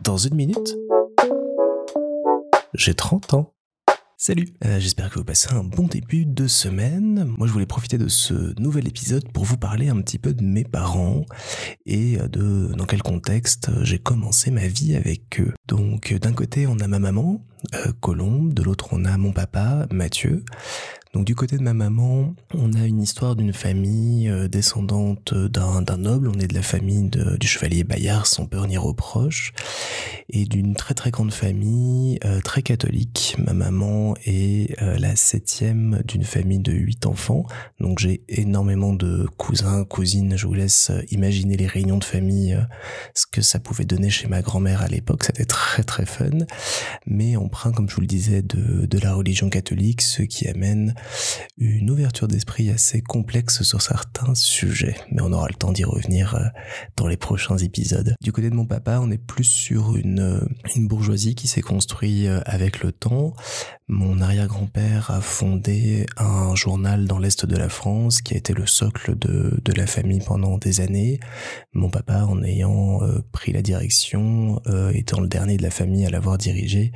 Dans une minute, j'ai 30 ans. Salut, euh, j'espère que vous passez un bon début de semaine. Moi je voulais profiter de ce nouvel épisode pour vous parler un petit peu de mes parents et de dans quel contexte j'ai commencé ma vie avec eux. Donc d'un côté on a ma maman, euh, Colombe, de l'autre on a mon papa, Mathieu. Donc du côté de ma maman, on a une histoire d'une famille euh, descendante d'un, noble, on est de la famille du chevalier Bayard sans peur ni reproche, et d'une très très grande famille euh, très catholique. Ma maman est euh, la septième d'une famille de huit enfants, donc j'ai énormément de cousins, cousines, je vous laisse imaginer les réunions de famille, ce que ça pouvait donner chez ma grand-mère à l'époque, c'était très très fun, mais prend comme je vous le disais de, de la religion catholique, ce qui amène une ouverture d'esprit assez complexe sur certains sujets, mais on aura le temps d'y revenir euh, dans les prochains épisodes. Du côté de mon papa, on est plus sur une, euh, bourgeoisie qui s'est construite euh, avec le temps. Mon arrière-grand-père a fondé un journal dans l'Est de la France qui a été le socle de la famille pendant des années. Mon papa, en ayant pris la direction, étant le dernier de la famille à l'avoir dirigé,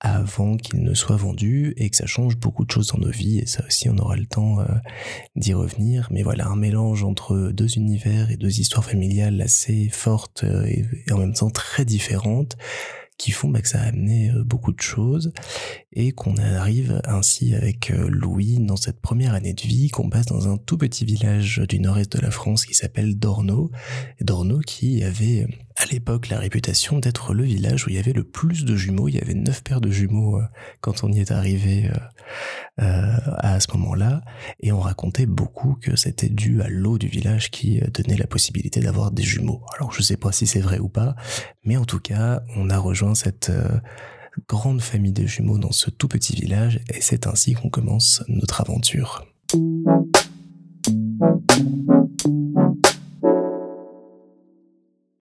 avant qu'il ne soit vendu et que ça change beaucoup de choses dans nos vies. Et ça aussi on aura le temps euh, d'y revenir. Mais voilà un mélange entre deux univers et deux histoires familiales assez fortes euh, et, en même temps très différentes qui font bah, que ça a amené euh, beaucoup de choses. Et qu'on arrive ainsi avec Louis dans cette première année de vie qu'on passe dans un tout petit village du nord-est de la France qui s'appelle Dorno Dorno qui avait à l'époque la réputation d'être le village où il y avait le plus de jumeaux. Il y avait neuf paires de jumeaux euh, quand on y est arrivé euh, euh, à ce moment-là. Et on racontait beaucoup que c'était dû à l'eau du village qui donnait la possibilité d'avoir des jumeaux. Alors je sais pas si c'est vrai ou pas, mais en tout cas, on a rejoint cette grande famille de jumeaux dans ce tout petit village et c'est ainsi qu'on commence notre aventure.